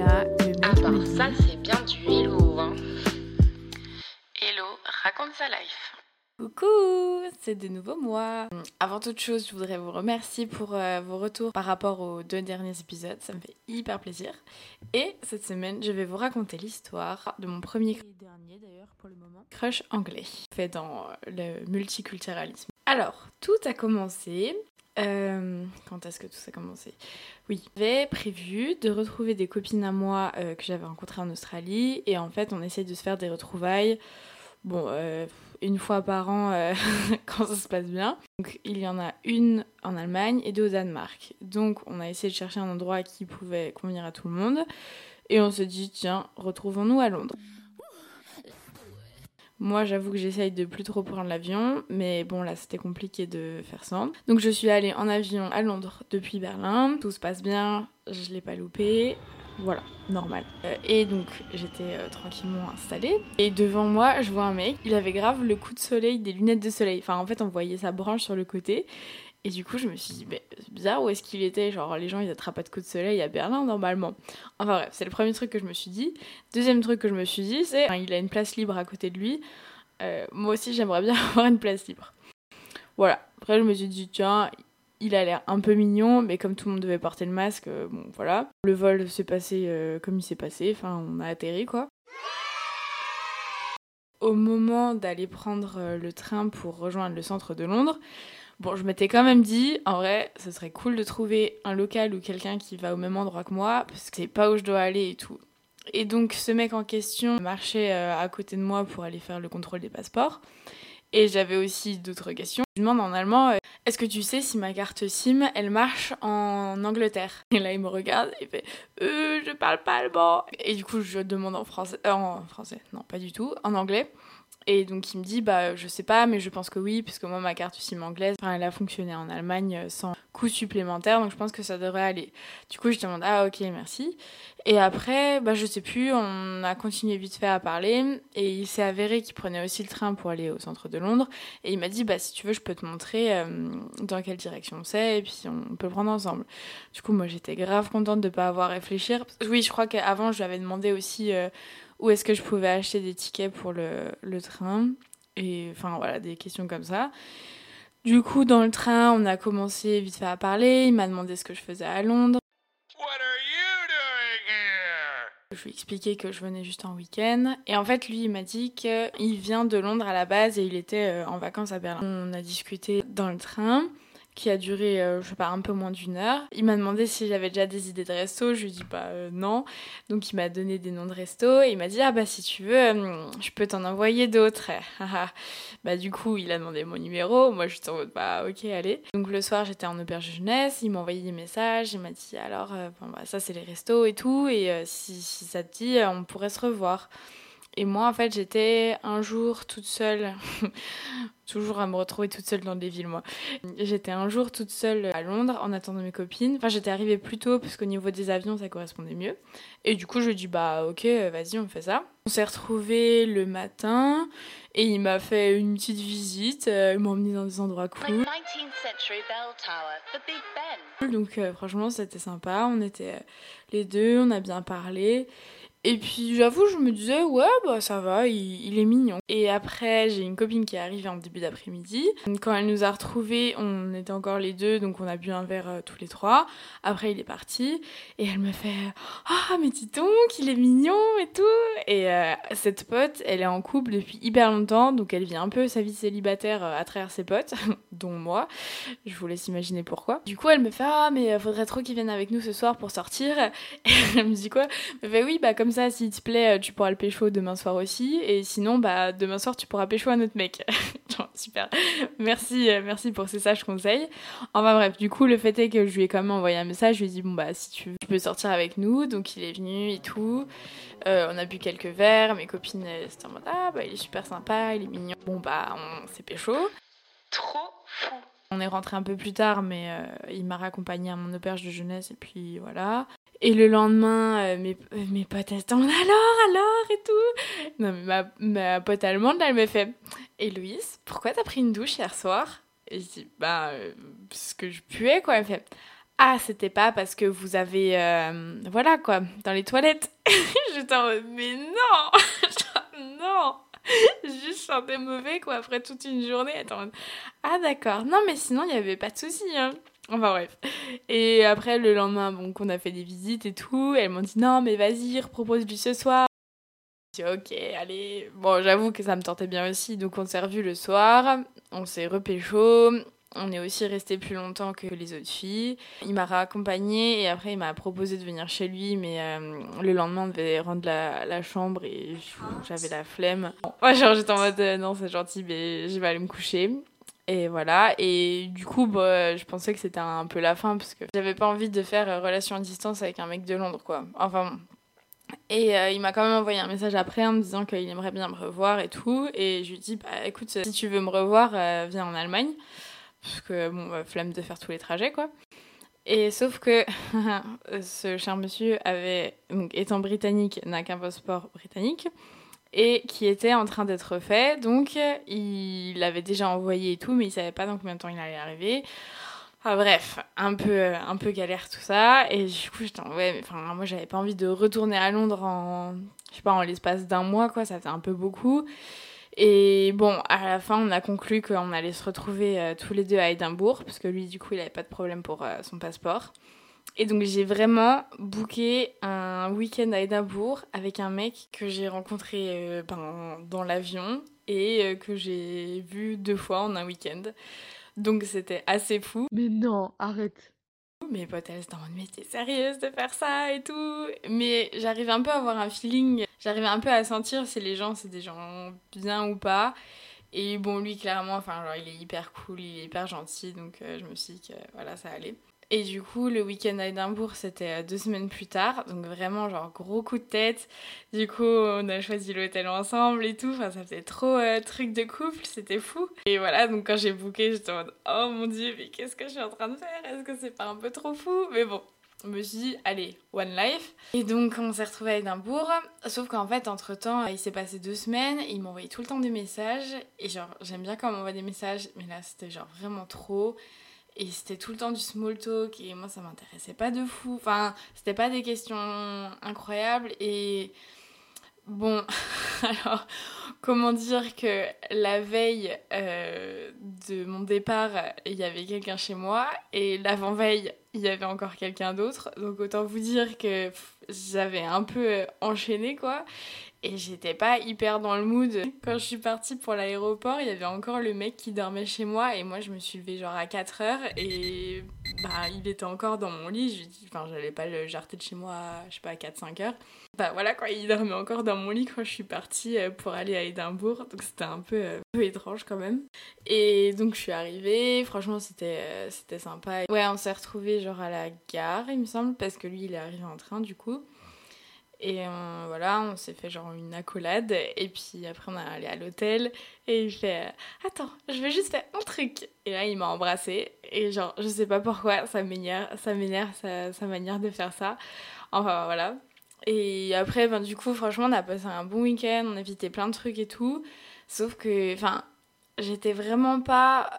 là, le mec À part ça, c'est bien du hello. Hein. Hello, raconte sa life. Coucou, c'est de nouveau moi. Avant toute chose, je voudrais vous remercier pour euh, vos retours par rapport aux deux derniers épisodes. Ça me fait hyper plaisir. Et cette semaine, je vais vous raconter l'histoire de mon premier et dernier d'ailleurs pour le moment crush anglais fait dans le multiculturalisme. Alors, tout a commencé. Euh, quand est-ce que tout a commencé? Oui, j'avais prévu de retrouver des copines à moi euh, que j'avais rencontrées en Australie et en fait, on essaye de se faire des retrouvailles. Bon, euh, une fois par an quand ça se passe bien. Donc il y en a une en Allemagne et deux au Danemark. Donc on a essayé de chercher un endroit qui pouvait convenir à tout le monde. Et on se dit, tiens, retrouvons-nous à Londres. Moi, j'avoue que j'essaye de plus trop prendre l'avion, mais bon, là, c'était compliqué de faire sans. Donc, je suis allée en avion à Londres depuis Berlin. Tout se passe bien, je l'ai pas loupé. Voilà, normal. Euh, et donc, j'étais euh, tranquillement installée. Et devant moi, je vois un mec. Il avait grave le coup de soleil des lunettes de soleil. Enfin, en fait, on voyait sa branche sur le côté. Et du coup, je me suis dit, mais c'est bizarre, où est-ce qu'il était? Genre, les gens, ils attrapent pas de coup de soleil à Berlin, normalement. Enfin bref, c'est le premier truc que je me suis dit. Deuxième truc que je me suis dit, c'est il a une place libre à côté de lui. Euh, moi aussi, j'aimerais bien avoir une place libre. Voilà. Après, je me suis dit, tiens, il a l'air un peu mignon, mais comme tout le monde devait porter le masque, euh, bon, voilà. Le vol s'est passé euh, comme il s'est passé. Enfin, on a atterri, quoi. Au moment d'aller prendre le train pour rejoindre le centre de Londres, Bon, je m'étais quand même dit, en vrai, ce serait cool de trouver un local ou quelqu'un qui va au même endroit que moi, parce que c'est pas où je dois aller et tout. Et donc, ce mec en question marchait euh, à côté de moi pour aller faire le contrôle des passeports. Et j'avais aussi d'autres questions. Je demande en allemand, euh, est-ce que tu sais si ma carte SIM, elle marche en Angleterre? Et là, il me regarde et fait, euh, je parle pas allemand. Et du coup, je demande en français, euh, en français, non, pas du tout, en anglais. Et donc il me dit bah je sais pas mais je pense que oui puisque moi ma carte SIM anglaise elle a fonctionné en Allemagne euh, sans coût supplémentaire donc je pense que ça devrait aller. Du coup je demande ah ok merci et après bah je sais plus on a continué vite fait à parler et il s'est avéré qu'il prenait aussi le train pour aller au centre de Londres et il m'a dit bah si tu veux je peux te montrer euh, dans quelle direction c'est et puis on peut le prendre ensemble. Du coup moi j'étais grave contente de pas avoir à réfléchir. Oui je crois qu'avant je lui avais demandé aussi euh, où est-ce que je pouvais acheter des tickets pour le, le train et enfin voilà des questions comme ça. Du coup dans le train on a commencé vite fait à parler. Il m'a demandé ce que je faisais à Londres. What are you doing here? je lui ai expliqué que je venais juste en week-end. Et en fait lui il m'a dit qu'il vient de Londres à la base et il était euh, en vacances à Berlin. On a discuté dans le train qui a duré, euh, je sais pas, un peu moins d'une heure. Il m'a demandé si j'avais déjà des idées de resto. Je lui ai dit bah euh, non. Donc il m'a donné des noms de resto et il m'a dit ah bah si tu veux, euh, je peux t'en envoyer d'autres. bah du coup il a demandé mon numéro. Moi je suis en mode bah ok allez. Donc le soir j'étais en auberge jeunesse. Il m'a envoyé des messages. Il m'a dit alors bon, bah, ça c'est les restos et tout et si, si ça te dit on pourrait se revoir. Et moi, en fait, j'étais un jour toute seule, toujours à me retrouver toute seule dans des villes, moi. J'étais un jour toute seule à Londres en attendant mes copines. Enfin, j'étais arrivée plus tôt parce qu'au niveau des avions, ça correspondait mieux. Et du coup, je lui ai dit, bah ok, vas-y, on fait ça. On s'est retrouvés le matin et il m'a fait une petite visite. euh, il m'a emmené dans des endroits Like cool. 19th century bell tower, the Big Ben. Donc euh, franchement, c'était sympa. On était euh, les deux, on a bien parlé. Et puis j'avoue, je me disais, ouais, bah ça va, il, il est mignon. Et après, j'ai une copine qui est arrivée en début d'après-midi. Quand elle nous a retrouvés, on était encore les deux, donc on a bu un verre euh, tous les trois. Après, il est parti. Et elle me fait, ah, mais dis donc, il est mignon et tout. Et euh, cette pote, elle est en couple depuis hyper longtemps, donc elle vit un peu sa vie célibataire euh, à travers ses potes, dont moi. Je vous laisse imaginer pourquoi. Du coup, elle me fait, ah, mais faudrait trop qu'il vienne avec nous ce soir pour sortir. Elle me dit quoi? Elle me oui, bah comme ça, s'il te plaît, tu pourras le pécho demain soir aussi. Et sinon, bah demain soir, tu pourras pécho un autre mec. super. Merci, euh, merci pour ces sages conseils. Enfin bref, du coup, le fait est que je lui ai quand même envoyé un message. Je lui ai dit, bon, bah si tu veux, tu peux sortir avec nous. Donc il est venu et tout. Euh, on a bu quelques verres. Mes copines, elles étaient en mode, ah, bah il est super sympa, il est mignon. Bon, bah on s'est pécho. Trop fou. On est rentré un peu plus tard, mais euh, il m'a raccompagné à mon auberge de jeunesse et puis voilà. Et le lendemain, euh, mes, euh, mes potes elles étaient alors, alors et tout. Non, mais ma, ma pote allemande, là, elle me fait Héloïse, pourquoi t'as pris une douche hier soir? Et je dis Bah, euh, parce que je puais, quoi. Elle fait Ah, c'était pas parce que vous avez. euh, voilà quoi, dans les toilettes. J'étais en mode, mais non Non Juste chanter mauvais quoi, après toute une journée. Attends, ah d'accord. Non, mais sinon, il n'y avait pas de souci. Hein. Enfin bref. Et après, le lendemain, bon, qu'on a fait des visites et tout, elles m'ont dit non, mais vas-y, repropose-lui ce soir. Ok, allez. Bon, j'avoue que ça me tentait bien aussi, donc on s'est revus le soir, on s'est repécho. On est aussi resté plus longtemps que les autres filles. Il m'a raccompagnée et après il m'a proposé de venir chez lui, mais euh, le lendemain on devait rendre la, chambre et j'avais la flemme. Ouais, genre j'étais en mode euh, non c'est gentil mais je vais aller me coucher. Et voilà, et du coup, bah, je pensais que c'était un peu la fin parce que j'avais pas envie de faire euh, relation à distance avec un mec de Londres, quoi. Enfin bon. Et euh, il m'a quand même envoyé un message après en me disant qu'il aimerait bien me revoir et tout. Et je lui dis, bah écoute, si tu veux me revoir, euh, viens en Allemagne. Parce que, bon, bah, flemme de faire tous les trajets, quoi. Et sauf que ce cher monsieur avait, donc, étant britannique, n'a qu'un passeport britannique et qui était en train d'être fait. Donc, il l'avait déjà envoyé et tout, mais il savait pas dans combien de temps il allait arriver. Ah, bref, un peu, un peu galère tout ça. Et du coup, j'étais ouais, mais enfin, moi, j'avais pas envie de retourner à Londres en, je sais pas, en l'espace d'un mois, quoi. Ça faisait un peu beaucoup. Et bon, à la fin, on a conclu qu'on allait se retrouver euh, tous les deux à Édimbourg, parce que lui, du coup, il avait pas de problème pour euh, son passeport. Et donc, j'ai vraiment booké un week-end à Édimbourg avec un mec que j'ai rencontré euh, ben, dans l'avion et que j'ai vu deux fois en un week-end. Donc, c'était assez fou. Mais non, arrête. Mes potes, elles étaient en mode, mais t'es sérieuse de faire ça et tout. Mais j'arrivais un peu à avoir un feeling, j'arrivais un peu à sentir si les gens, c'est des gens bien ou pas. Et bon, lui, clairement, enfin, genre, il est hyper cool, il est hyper gentil, donc euh, je me suis dit que voilà, ça allait. Et du coup, le week-end à Édimbourg, c'était euh, deux semaines plus tard, donc vraiment, genre, gros coup de tête. Du coup, on a choisi l'hôtel ensemble et tout, enfin, ça faisait trop euh, truc de couple, c'était fou. Et voilà, donc quand j'ai booké, j'étais en mode, oh mon dieu, mais qu'est-ce que je suis en train de faire? Est-ce que c'est pas un peu trop fou? Mais bon, je me suis dit, allez, one life. Et donc, on s'est retrouvés à Édimbourg. Sauf qu'en fait, entre temps, il s'est passé deux semaines. Il m'envoyait tout le temps des messages. Et genre, j'aime bien quand on m'envoie des messages, mais là, c'était genre vraiment trop. Et c'était tout le temps du small talk. Et moi, ça m'intéressait pas de fou. Enfin, c'était pas des questions incroyables. Et bon, alors, comment dire que la veille euh, de mon départ, il y avait quelqu'un chez moi. Et l'avant-veille, il y avait encore quelqu'un d'autre. Donc autant vous dire que j'avais un peu euh, enchaîné quoi. Et j'étais pas hyper dans le mood. Quand je suis partie pour l'aéroport, il y avait encore le mec qui dormait chez moi. Et moi, je me suis levée genre à 4 heures. Et bah, il était encore dans mon lit. Enfin, j'allais pas le jarter de chez moi, je sais pas, à 4-5 heures. Bah voilà, quoi, il dormait encore dans mon lit quand je suis partie euh, pour aller à Édimbourg. Donc c'était un peu, euh, peu étrange quand même. Et donc je suis arrivée, franchement c'était euh, c'était sympa. Ouais, on s'est retrouvés genre à la gare, il me semble, parce que lui il est arrivé en train du coup. Et euh, voilà, on s'est fait genre une accolade. Et puis après, on est allé à l'hôtel. Et il fait euh, Attends, je vais juste faire un truc. Et là, il m'a embrassée. Et genre, je sais pas pourquoi, ça m'énerve, sa manière de faire ça. Enfin voilà. Et après, ben, du coup, franchement, on a passé un bon week-end. On a visité plein de trucs et tout. Sauf que, enfin, j'étais vraiment pas.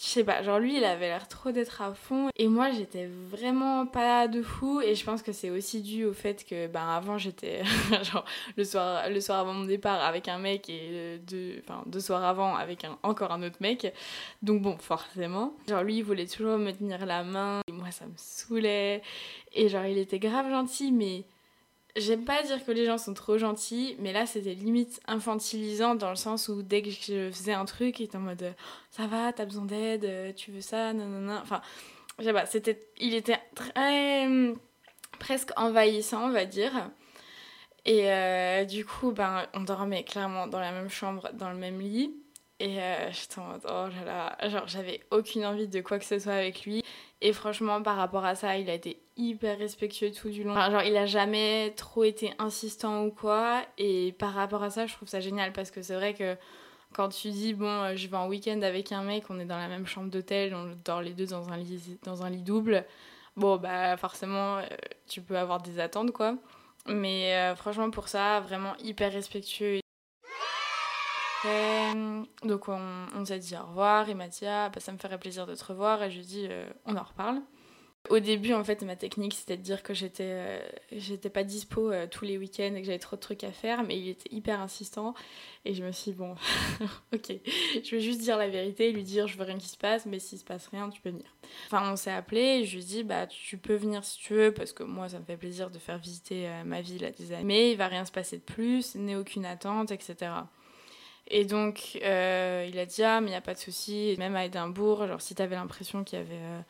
Je sais pas, genre lui il avait l'air trop d'être à fond et moi j'étais vraiment pas de fou et je pense que c'est aussi dû au fait que ben avant j'étais genre le soir avant mon départ avec un mec et euh, deux enfin deux soirs avant avec encore un autre mec. Donc bon forcément. Genre lui il voulait toujours me tenir la main et moi ça me saoulait. Et genre il était grave gentil mais J'aime pas dire que les gens sont trop gentils, mais là c'était limite infantilisant dans le sens où dès que je faisais un truc, il était en mode ça va, t'as besoin d'aide, euh, tu veux ça, non. Enfin, je sais pas, c'était, il était très presque envahissant, on va dire. Et euh, du coup, ben, on dormait clairement dans la même chambre, dans le même lit. Et euh, j'étais en mode, oh là là, genre j'avais aucune envie de quoi que ce soit avec lui. Et franchement, par rapport à ça, il a été hyper respectueux tout du long. Genre, il a jamais trop été insistant ou quoi. Et par rapport à ça, je trouve ça génial parce que c'est vrai que quand tu dis, bon, euh, je vais en week-end avec un mec, on est dans la même chambre d'hôtel, on dort les deux dans un lit, dans un lit double, bon, bah forcément, euh, tu peux avoir des attentes, quoi. Mais euh, franchement, pour ça, vraiment hyper respectueux. Donc on, on s'est dit au revoir, il m'a dit ah bah ça me ferait plaisir de te revoir et je lui ai dit on en reparle. Au début, en fait, ma technique, c'était de dire que j'étais euh, pas dispo euh, tous les week-ends et que j'avais trop de trucs à faire, mais il était hyper insistant. Et je me suis dit, bon, ok, je vais juste dire la vérité, lui dire, je veux rien qui se passe, mais s'il se passe rien, tu peux venir. Enfin, on s'est appelé et je lui ai dit, bah, tu peux venir si tu veux, parce que moi, ça me fait plaisir de faire visiter euh, ma ville à des amis. Mais il va rien se passer de plus, n'est aucune attente, etc. Et donc, il a dit, ah, mais il n'y a pas de souci. Même à Édimbourg, genre, si t'avais l'impression qu'il y avait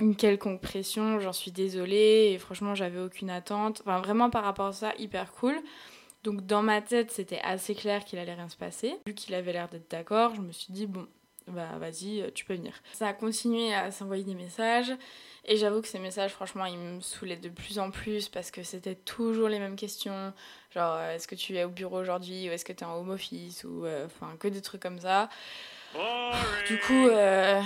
une quelconque pression, j'en suis désolée. Et franchement, j'avais aucune attente. Enfin, vraiment, par rapport à ça, hyper cool. Donc, dans ma tête, c'était assez clair qu'il allait rien se passer. Vu qu'il avait l'air d'être d'accord, je me suis dit, bon, bah, vas-y, euh, tu peux venir. Ça a continué à s'envoyer des messages. Et j'avoue que ces messages, franchement, ils me saoulaient de plus en plus parce que c'était toujours les mêmes questions. Genre, euh, est-ce que tu es au bureau aujourd'hui ou est-ce que tu es en home office ou euh, enfin que des trucs comme ça. Du coup, euh,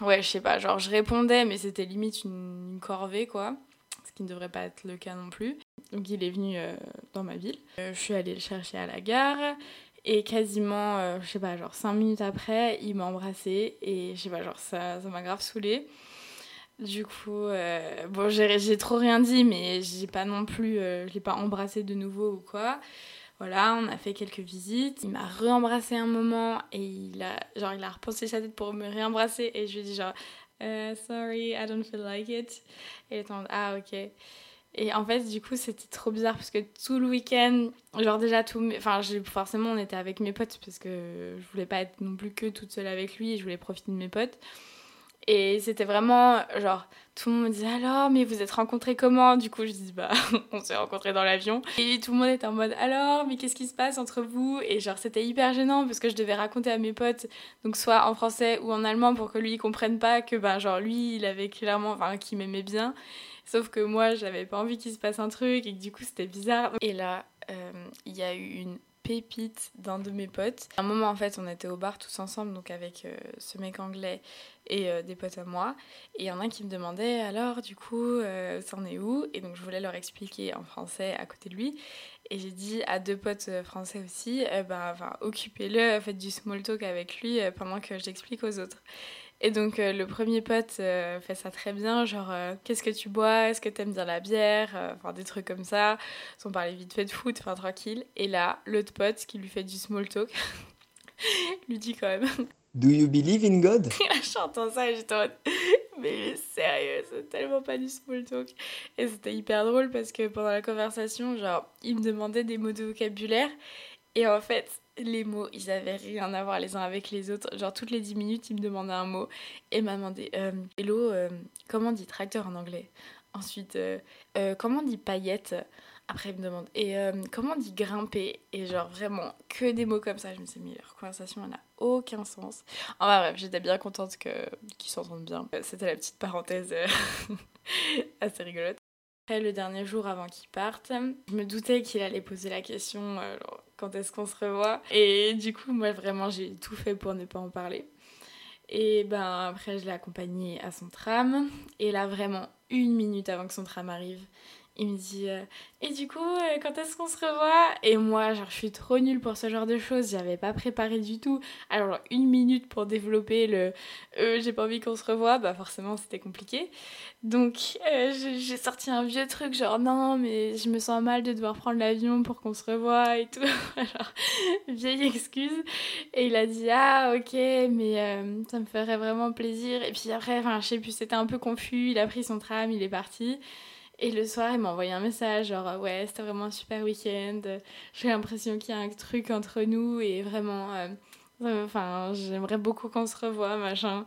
ouais, je sais pas, genre je répondais, mais c'était limite une, corvée quoi. Ce qui ne devrait pas être le cas non plus. Donc il est venu euh, dans ma ville. Euh, je suis allée le chercher à la gare. Et quasiment, euh, je sais pas, genre 5 minutes après, il m'a embrassé. Et je sais pas, genre ça m'a grave saoulée. Du coup, bon, j'ai trop rien dit, mais j'ai pas non plus, je l'ai pas embrassé de nouveau ou quoi. Voilà, on a fait quelques visites. Il m'a re-embrassé un moment et il a, genre, il a repensé sa tête pour me réembrasser et je lui ai dit genre, Euh, sorry, I don't feel like it. Et il était en ah ok. Et en fait, du coup, c'était trop bizarre parce que tout le week-end, genre déjà tout, enfin, forcément, on était avec mes potes parce que je voulais pas être non plus que toute seule avec lui et je voulais profiter de mes potes. Et c'était vraiment genre tout le monde me disait alors mais vous êtes rencontrés comment? Du coup je dis bah on s'est rencontrés dans l'avion. Et tout le monde était en mode alors mais qu'est-ce qui se passe entre vous? Et genre c'était hyper gênant parce que je devais raconter à mes potes donc soit en français ou en allemand pour que lui il comprenne pas que bah genre lui il avait clairement enfin qu'il m'aimait bien. Sauf que moi j'avais pas envie qu'il se passe un truc et que du coup c'était bizarre. Et là euh, il y a eu une pépite d'un de mes potes. À un moment en fait on était au bar tous ensemble donc avec euh, ce mec anglais et euh, des potes à moi. Et il y en a un qui me demandait alors, du coup, euh, c'en est où? Et donc je voulais leur expliquer en français à côté de lui. Et j'ai dit à deux potes euh, français aussi, bah, occupez-le, faites du small talk avec lui pendant que j'explique aux autres. Et donc euh, le premier pote euh, fait ça très bien, genre euh, qu'est-ce que tu bois, est-ce que t'aimes bien la bière, enfin des trucs comme ça. On parlait vite fait de foot, enfin tranquille. Et là, l'autre pote qui lui fait du small talk lui dit quand même Do you believe in God? J'entends ça et j'étais en mode, mais sérieux, c'est tellement pas du small talk. Et c'était hyper drôle parce que pendant la conversation, genre, il me demandait des mots de vocabulaire. Et en fait, les mots, ils avaient rien à voir les uns avec les autres. Genre, toutes les 10 minutes, il me demandait un mot. Et m'a demandé, euh, Hello, euh, comment on dit tracteur en anglais? Ensuite, euh, comment on dit paillette? Après, il me demande, et comment on dit grimper? Et genre, vraiment, que des mots comme ça. Je me suis mais leur conversation, elle n'a aucun sens. Enfin bref, j'étais bien contente qu'ils s'entendent bien. C'était la petite parenthèse assez rigolote. Après, le dernier jour avant qu'il parte, je me doutais qu'il allait poser la question euh, quand est-ce qu'on se revoit? Et du coup, moi, vraiment, j'ai tout fait pour ne pas en parler. Et ben après, je l'ai accompagné à son tram. Et là, vraiment, une minute avant que son tram arrive, il me dit euh, Et du coup, euh, quand est-ce qu'on se revoit? Et moi, genre, je suis trop nulle pour ce genre de choses. J'avais pas préparé du tout. Alors, une minute pour développer le euh, J'ai pas envie qu'on se revoie, bah forcément, c'était compliqué. Donc, j'ai sorti un vieux truc, genre, non, mais je me sens mal de devoir prendre l'avion pour qu'on se revoie et tout. genre, vieille excuse. Et il a dit Ah, ok, mais ça me ferait vraiment plaisir. Et puis après, enfin, je sais plus, c'était un peu confus. Il a pris son tram, il est parti. Et le soir, il m'a envoyé un message genre ouais, c'était vraiment un super week-end. J'ai l'impression qu'il y a un truc entre nous et vraiment, euh, euh, enfin, j'aimerais beaucoup qu'on se revoie, machin.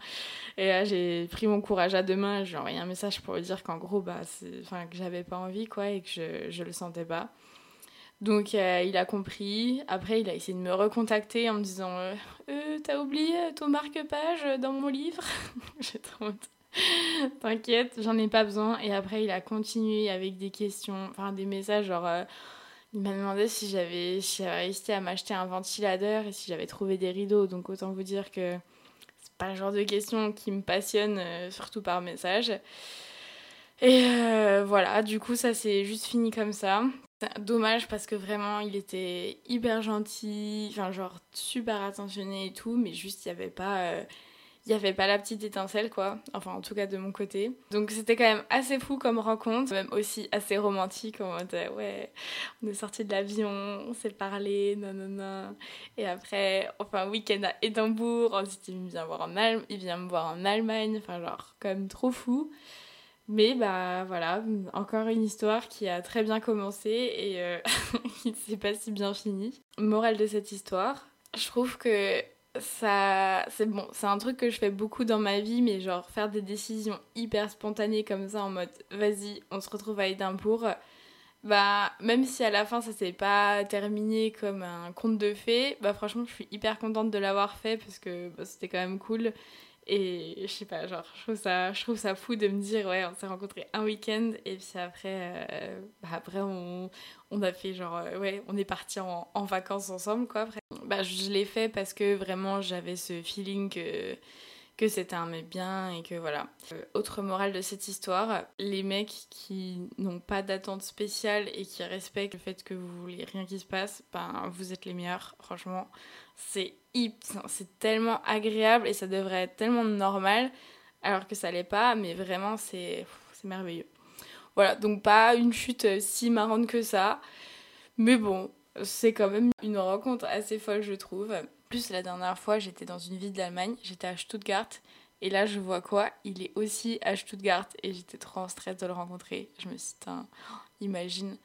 Et là, j'ai pris mon courage à deux mains. Je lui ai envoyé un message pour lui dire qu'en gros, bah, enfin, que j'avais pas envie quoi et que je, je le sentais pas. Donc euh, il a compris. Après, il a essayé de me recontacter en me disant euh, Euh, T'as oublié ton marque-page dans mon livre? J'ai trop honte. T'inquiète, j'en ai pas besoin. Et après, il a continué avec des questions, enfin des messages genre. euh, il m'a demandé si j'avais si réussi à m'acheter un ventilateur et si j'avais trouvé des rideaux. Donc autant vous dire que c'est pas le genre de questions qui me passionne, euh, surtout par message. Et euh, voilà, du coup, ça s'est juste fini comme ça. Dommage parce que vraiment, il était hyper gentil, enfin, genre super attentionné et tout, mais juste, il n'y avait pas. Il n'y avait pas la petite étincelle, quoi. Enfin, en tout cas, de mon côté. Donc, c'était quand même assez fou comme rencontre, même aussi assez romantique. En mode, euh, ouais, on est sorti de l'avion, on s'est parlé, non. Et après, enfin, week-end à Édimbourg. Ensuite, il vient, voir en il vient me voir en Allemagne. Enfin, genre, quand même trop fou. Mais bah voilà, encore une histoire qui a très bien commencé et euh, qui ne s'est pas si bien fini. Morale de cette histoire, je trouve que c'est bon, c'est un truc que je fais beaucoup dans ma vie mais genre faire des décisions hyper spontanées comme ça en mode vas-y, on se retrouve à Édimbourg. Bah même si à la fin ça s'est pas terminé comme un conte de fées, bah franchement, je suis hyper contente de l'avoir fait parce que bah, c'était quand même cool. Et je sais pas, genre, je trouve, ça, ça fou de me dire, ouais, on s'est rencontrés un week-end, et puis après, euh, bah après on, on a fait genre, euh, ouais, on est parti en, en vacances ensemble, quoi. Après, bah, je l'ai fait parce que vraiment j'avais ce feeling que, c'était un mec bien, et que voilà. Euh, autre morale de cette histoire, les mecs qui n'ont pas d'attente spéciale et qui respectent le fait que vous voulez rien qui se passe, ben, vous êtes les meilleurs, franchement. C'est hip- c'est tellement agréable et ça devrait être tellement normal alors que ça l'est pas mais vraiment c'est merveilleux voilà donc pas une chute si marrante que ça mais bon c'est quand même une rencontre assez folle je trouve. Plus la dernière fois j'étais dans une ville d'Allemagne j'étais à Stuttgart et là je vois quoi? Il est aussi à Stuttgart et j'étais trop en stress de le rencontrer. Je me suis dit Tain, imagine.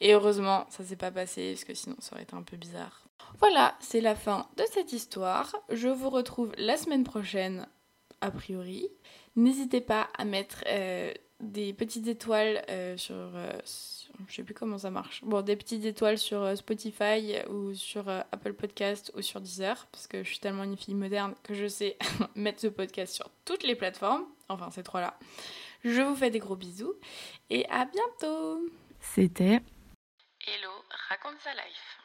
Et heureusement ça s'est pas passé parce que sinon ça aurait été un peu bizarre. Voilà, c'est la fin de cette histoire. Je vous retrouve la semaine prochaine, a priori. N'hésitez pas à mettre euh, des petites étoiles euh, sur, euh, sur- Je sais plus comment ça marche. Bon, des petites étoiles sur euh, Spotify ou sur euh, Apple Podcast ou sur Deezer, parce que je suis tellement une fille moderne que je sais mettre ce podcast sur toutes les plateformes. Enfin, ces trois-là. Je vous fais des gros bisous et à bientôt C'était Hello, raconte sa life.